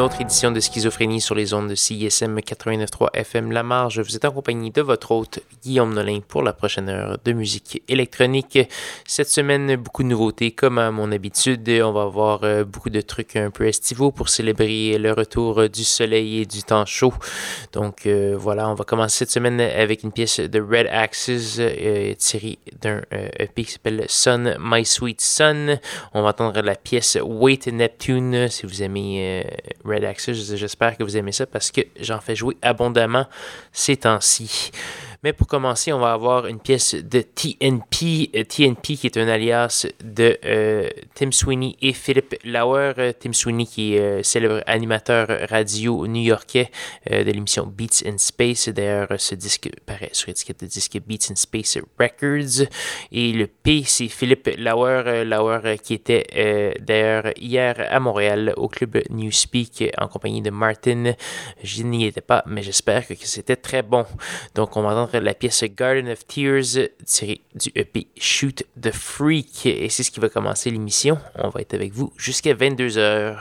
autre édition de Schizophrénie sur les ondes de CISM 89.3 FM La Marge. Vous êtes en compagnie de votre hôte Guillaume Nolin pour la prochaine heure de musique électronique. Cette semaine, beaucoup de nouveautés comme à mon habitude. On va avoir euh, beaucoup de trucs un peu estivaux pour célébrer le retour du soleil et du temps chaud. Donc euh, voilà, on va commencer cette semaine avec une pièce de Red Axes euh, tirée d'un EP qui s'appelle Sun, My Sweet Sun. On va entendre la pièce Wait Neptune si vous aimez Red Axis. J'espère que vous aimez ça parce que j'en fais jouer abondamment ces temps-ci. Mais pour commencer, on va avoir une pièce de TNP. TNP qui est un alias de euh, Tim Sweeney et Philip Lauer. Tim Sweeney qui est euh, célèbre animateur radio new-yorkais euh, de l'émission Beats in Space. D'ailleurs, ce disque paraît sur l'étiquette de disque Beats in Space Records. Et le P, c'est Philip Lauer. Lauer qui était d'ailleurs hier à Montréal au club Newspeak en compagnie de Martin. Je n'y étais pas, mais j'espère que c'était très bon. Donc, on va entendre la pièce Garden of Tears tirée du EP Shoot the Freak. Et c'est ce qui va commencer l'émission. On va être avec vous jusqu'à 22h.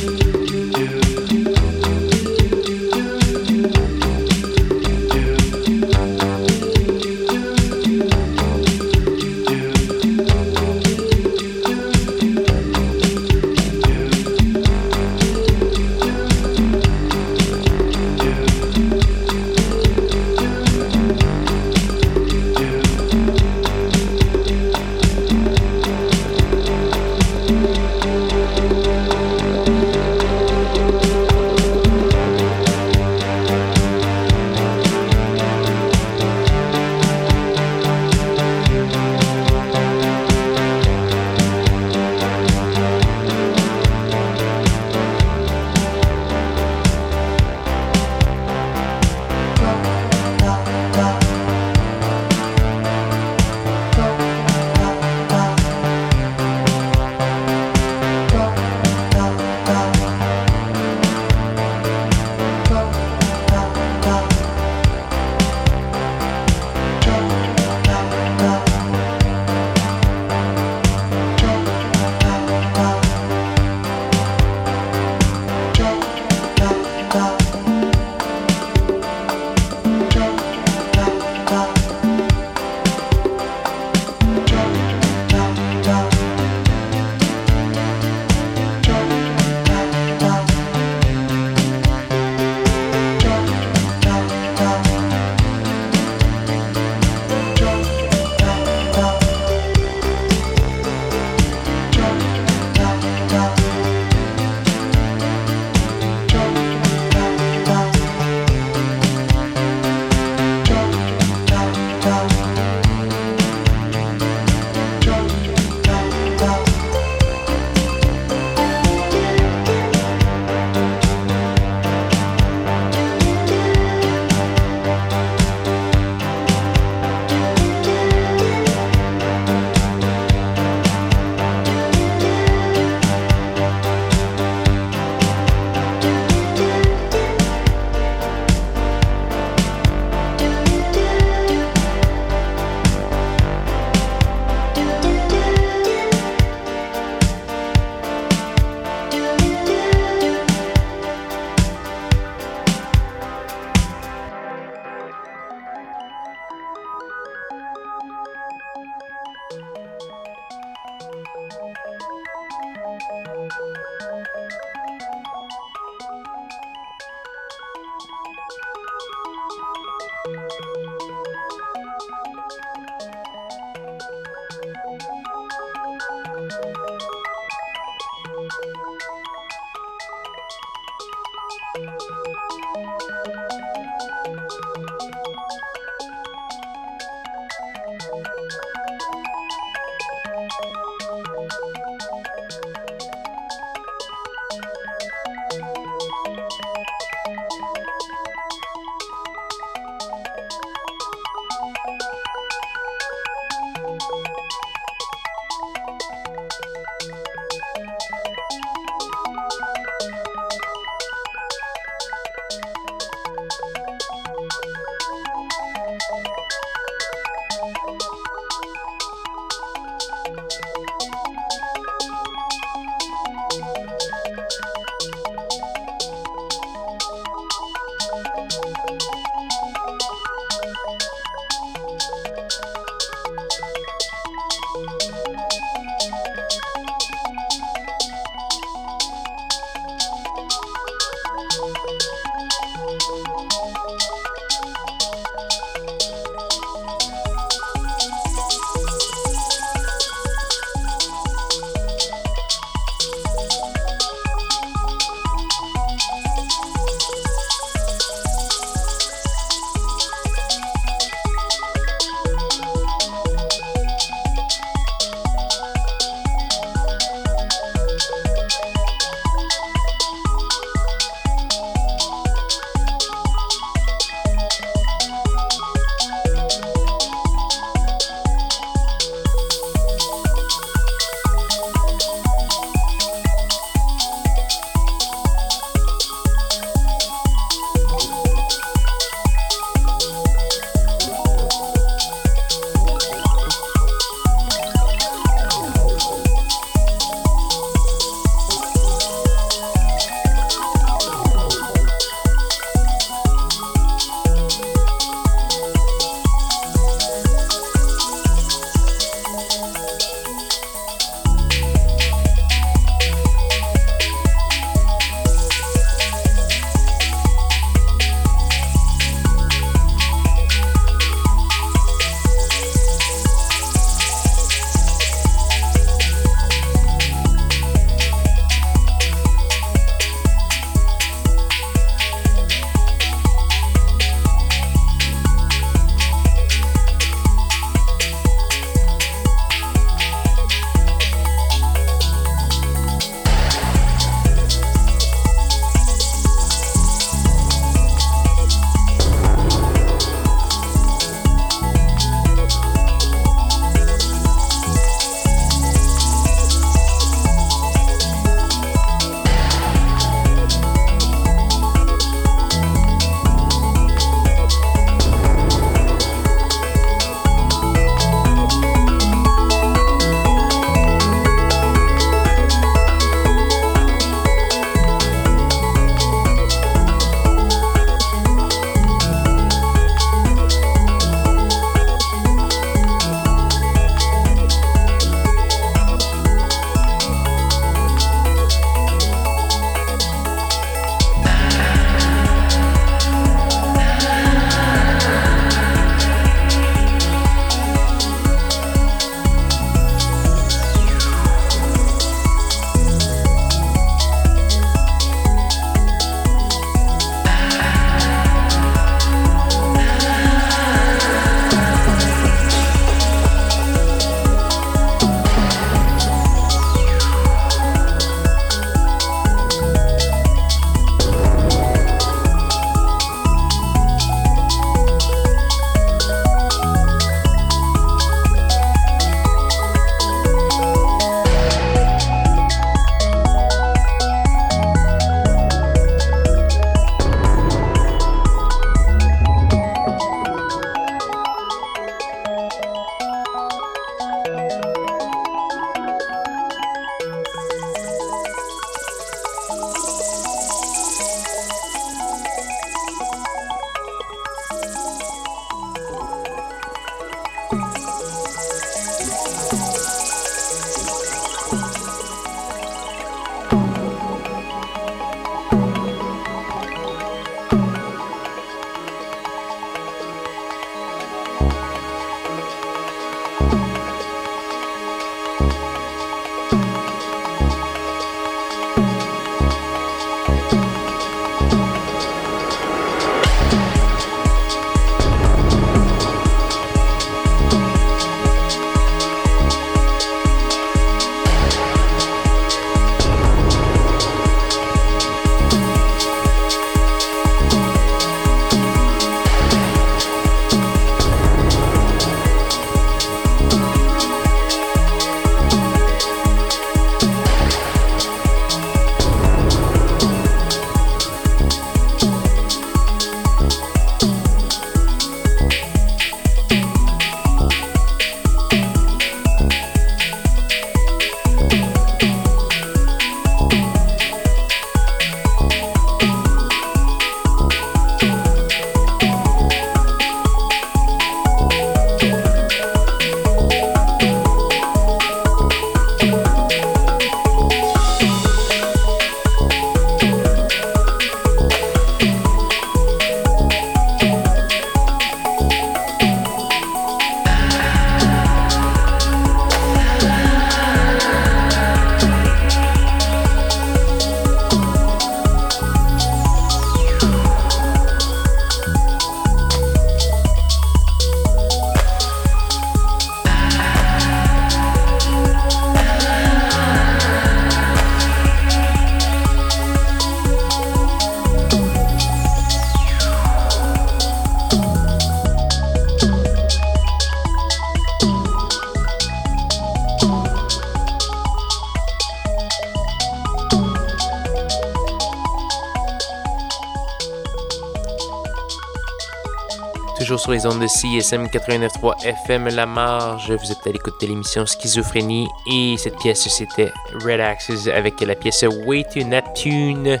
Sur les ondes de CSM 89.3 FM La Marge. Vous êtes à l'écoute de l'émission Schizophrénie et cette pièce c'était Red Axes avec la pièce Way to Neptune.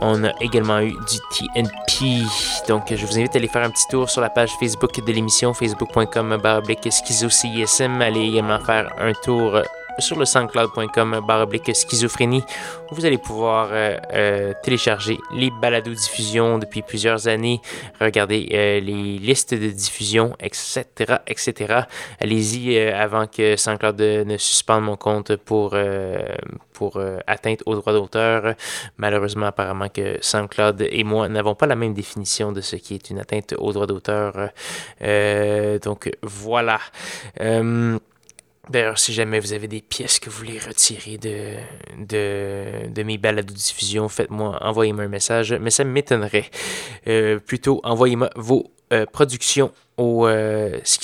On a également eu du TNP. Donc, je vous invite à aller faire un petit tour sur la page Facebook de l'émission, facebook.com schizo CSM. Allez également faire un tour sur le soundcloud.com baroblique schizophrénie où vous allez pouvoir euh, euh, télécharger les balados diffusion depuis plusieurs années, regarder euh, les listes de diffusion, etc., etc. Allez-y avant que SoundCloud ne suspende mon compte pour, pour atteinte aux droits d'auteur. Malheureusement, apparemment que SoundCloud et moi n'avons pas la même définition de ce qui est une atteinte aux droits d'auteur. donc voilà. D'ailleurs, si jamais vous avez des pièces que vous voulez retirer de, de, de mes balades de diffusion, faites-moi, envoyez-moi un message, mais ça m'étonnerait. Euh, plutôt, envoyez-moi vos euh, productions au euh. Je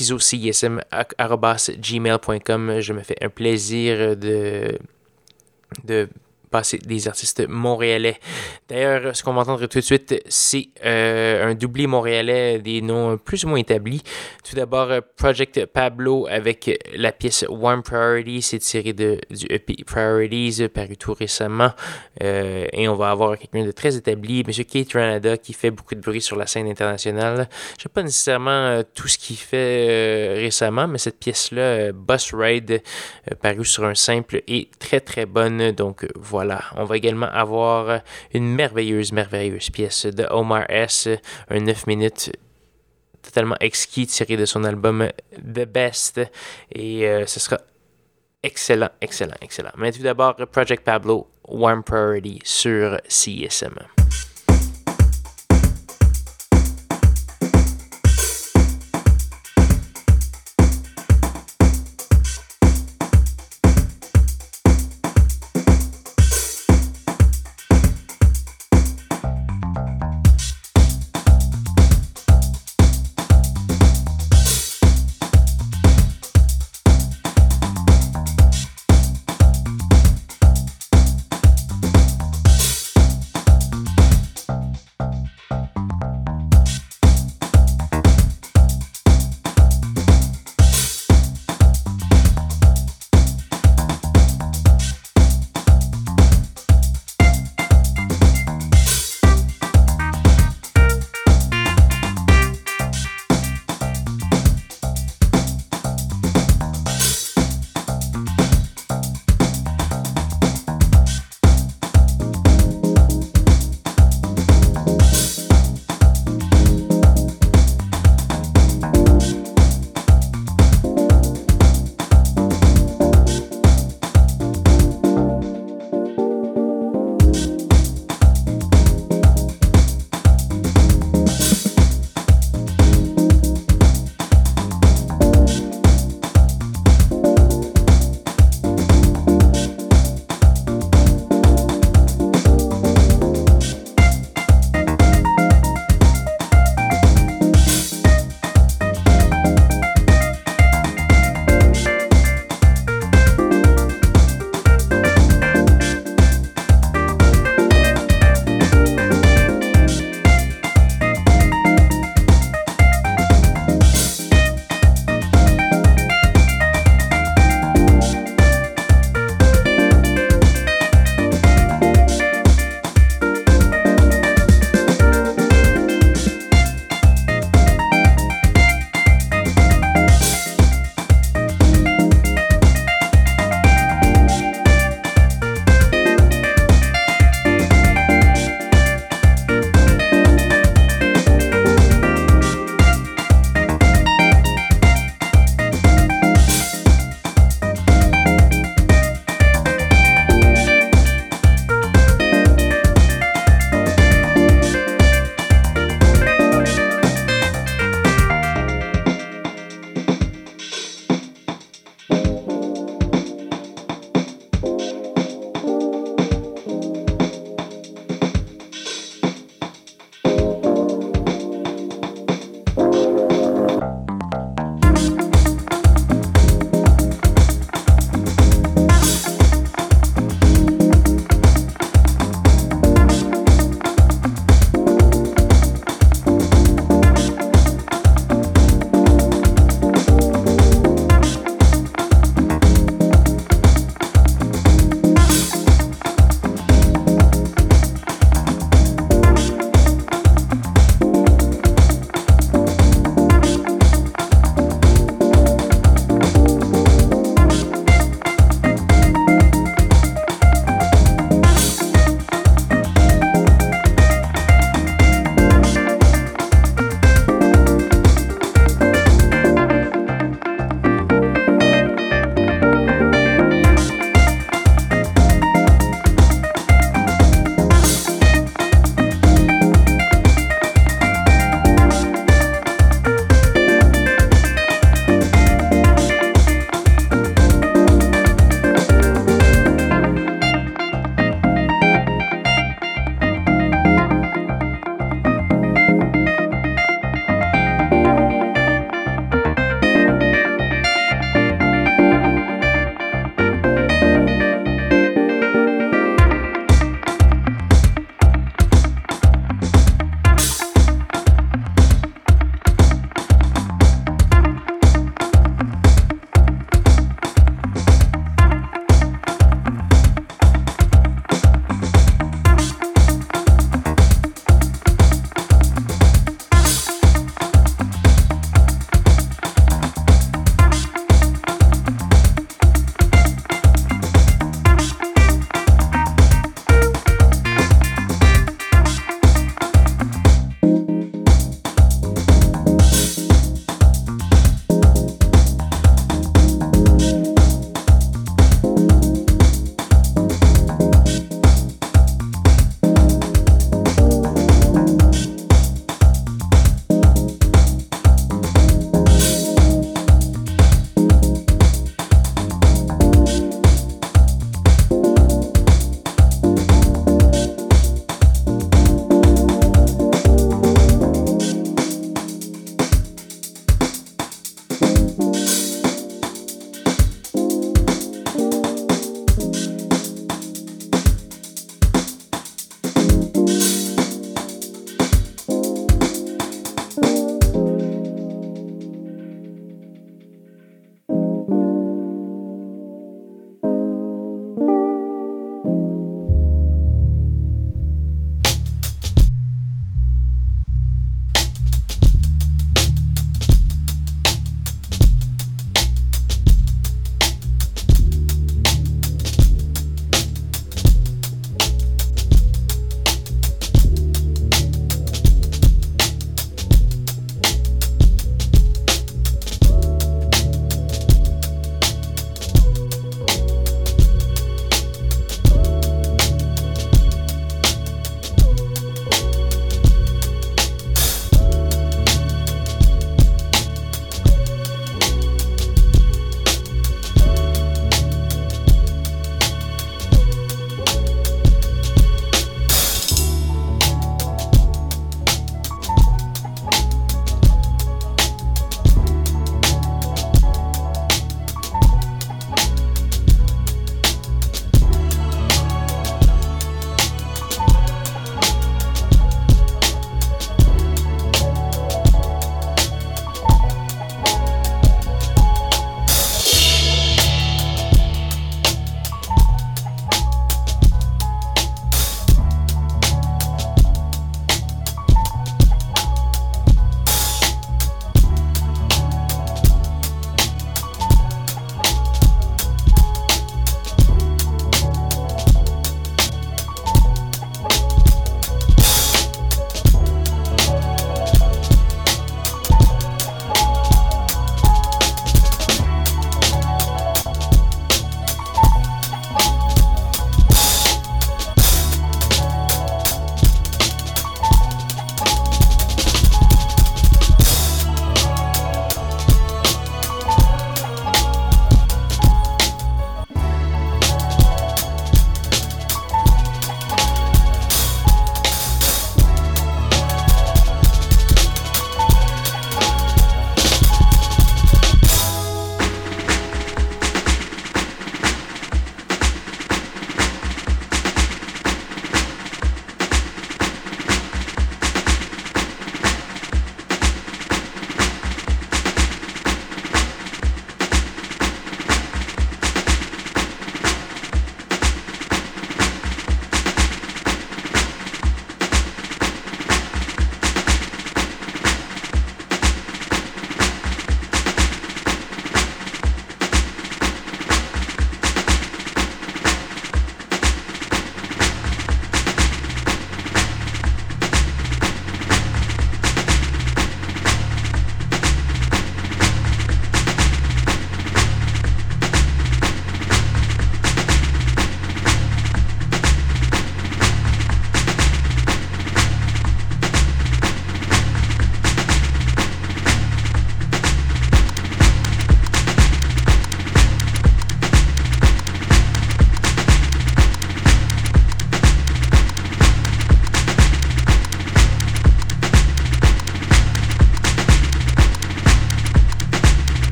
me fais un plaisir de, de passer des artistes montréalais. D'ailleurs, ce qu'on va entendre tout de suite, c'est euh, un doublé montréalais des noms plus ou moins établis. Tout d'abord, Project Pablo avec la pièce Warm Priority, c'est tiré de, du EP Priorities, paru tout récemment. Euh, et on va avoir quelqu'un de très établi, M. Kate Ranada, qui fait beaucoup de bruit sur la scène internationale. Je sais pas nécessairement euh, tout ce qu'il fait récemment, mais cette pièce-là, Bus Ride, paru sur un simple, est très très bonne. Donc voilà on va également avoir une merveilleuse, merveilleuse pièce de Omar S, un 9 minutes totalement exquis tiré de son album The Best. Et euh, ce sera excellent, excellent, excellent. Mais tout d'abord, Project Pablo, Warm Priority sur CSM.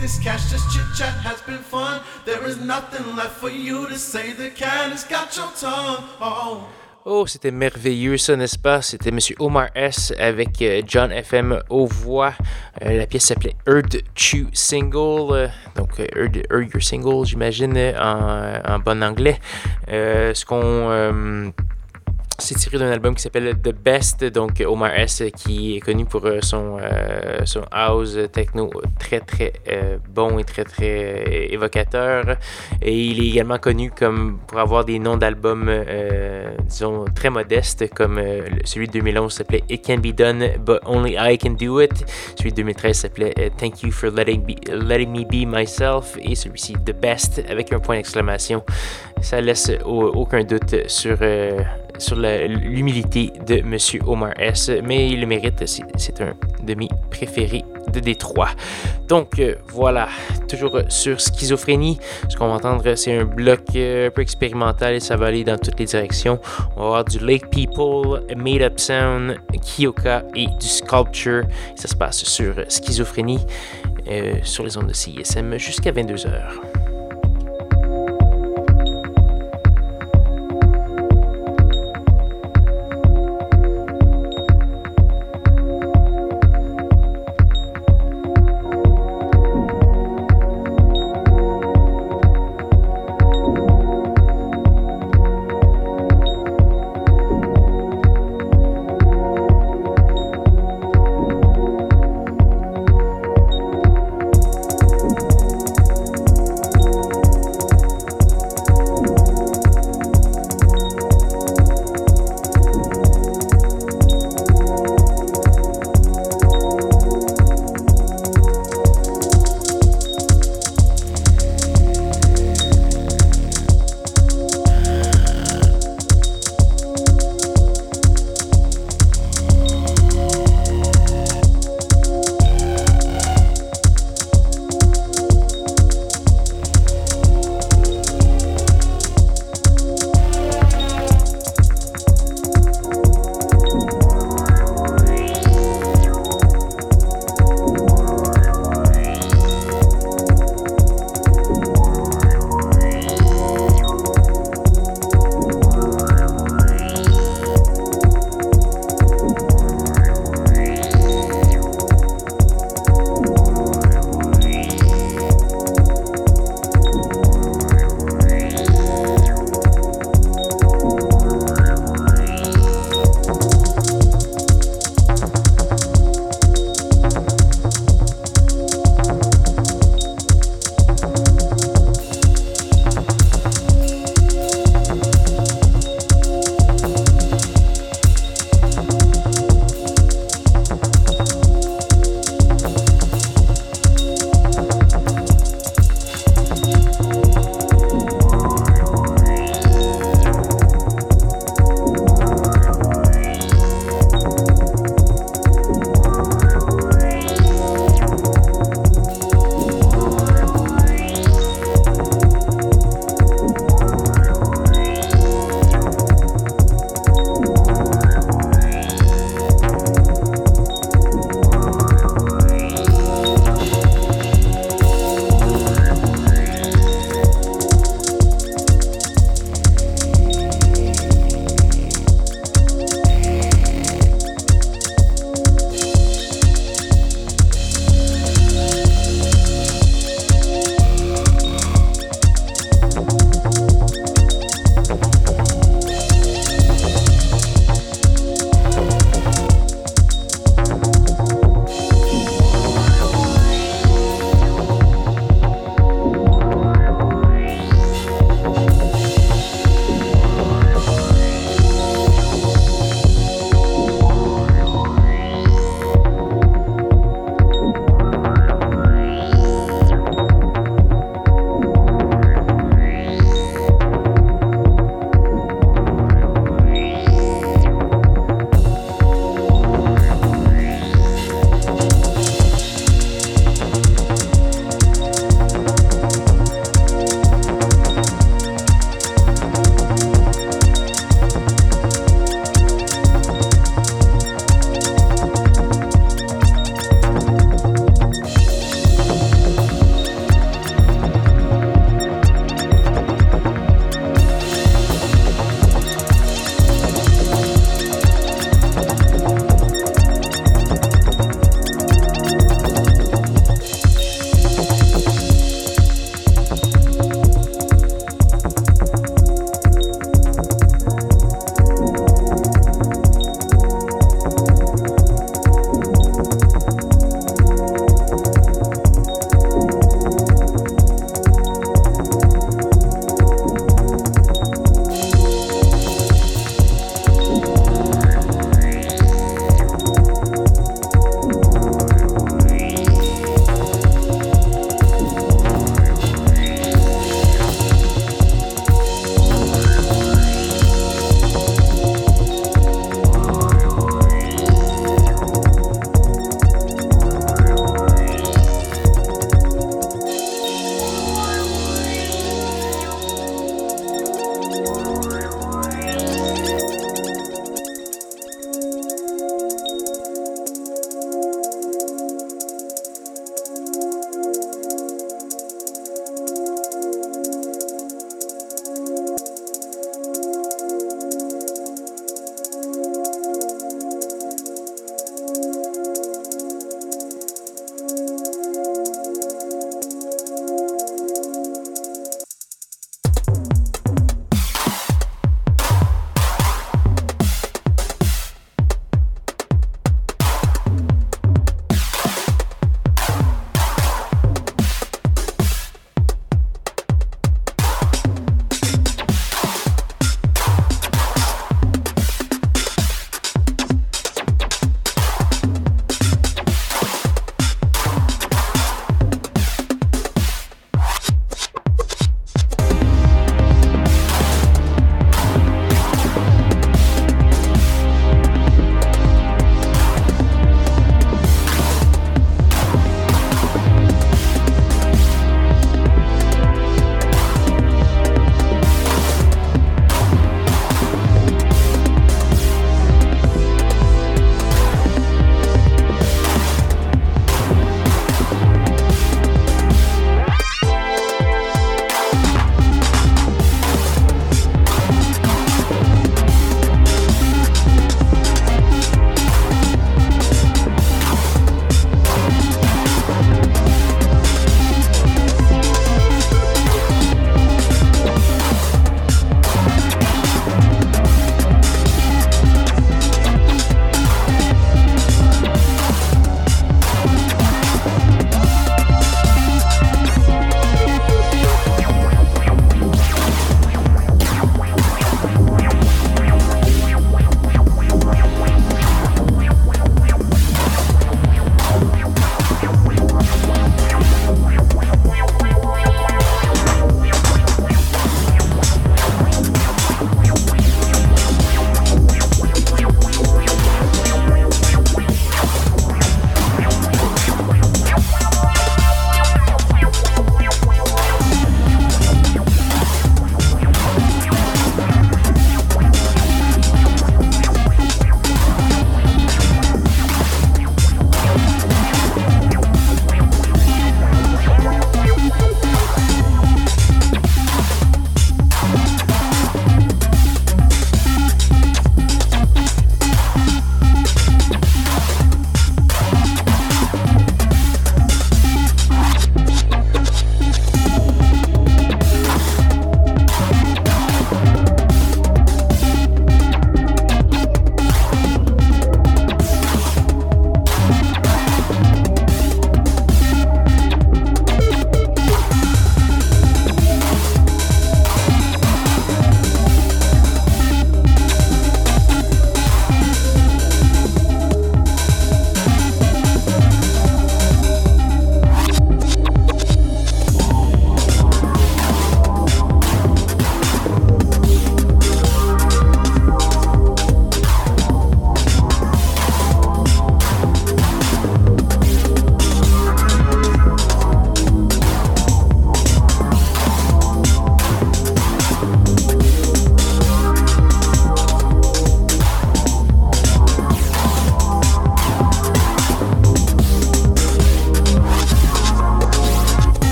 This cash, just chit chat has been fun. There is nothing left for you to say. The can has got your tongue. Oh. Oh, c'était merveilleux ça, n'est-ce pas? C'était M. Omar S. avec euh, John FM aux voix. Euh, la pièce s'appelait Heard Chew Single. Euh, donc, Heard, Your Single, j'imagine, en, en, bon anglais. ce qu'on c'est tiré d'un album qui s'appelle The Best, donc Omar S, qui est connu pour euh, son, euh, son house techno très très euh, bon et très très évocateur. Et il est également connu comme pour avoir des noms d'albums, disons, très modestes, comme celui de 2011 s'appelait It Can Be Done, But Only I Can Do It. Celui de 2013 s'appelait Thank You for letting, letting Me Be Myself. Et celui-ci, The Best, avec un point d'exclamation. Ça laisse aucun doute sur sur l'humilité de Monsieur Omar S. Mais il le mérite, c'est un de mes préférés de Détroit. Donc euh, voilà, toujours sur schizophrénie. Ce qu'on va entendre, c'est un bloc euh, un peu expérimental et ça va aller dans toutes les directions. On va avoir du Lake People, Made Up Sound, Kyoka et du Sculpture. Ça se passe sur schizophrénie, euh, sur les ondes de CISM jusqu'à 22h.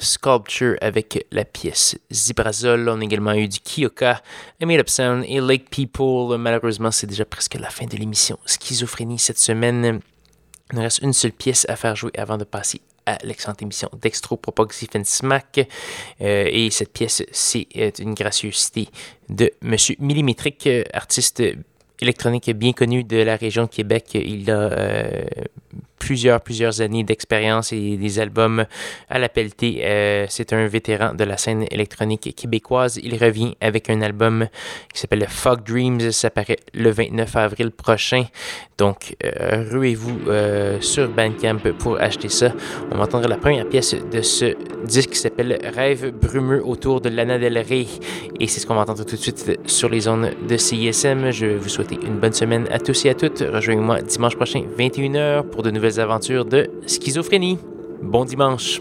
Sculpture avec la pièce Zibrazol. On a également eu du Kyoka, A Made Up Sound et Lake People. Malheureusement, c'est déjà presque la fin de l'émission Schizophrénie cette semaine. Il nous reste une seule pièce à faire jouer avant de passer à l'excellente émission Dextro and Smack. Euh, et cette pièce, c'est euh, une gracieuseté de Monsieur Millimétrique, artiste électronique bien connu de la région Québec. Il a euh, plusieurs, plusieurs années d'expérience et des albums à la pelletée. Euh, c'est un vétéran de la scène électronique québécoise. Il revient avec un album qui s'appelle Fog Dreams. Ça paraît le 29 avril prochain. Donc, euh, ruez-vous euh, sur Bandcamp pour acheter ça. On va entendre la première pièce de ce disque qui s'appelle Rêve brumeux autour de Lana Del Rey. Et c'est ce qu'on va entendre tout de suite sur les zones de CISM. Je vais vous souhaiter une bonne semaine à tous et à toutes. Rejoignez-moi dimanche prochain, 21h, pour de nouvelles aventures de schizophrénie. Bon dimanche.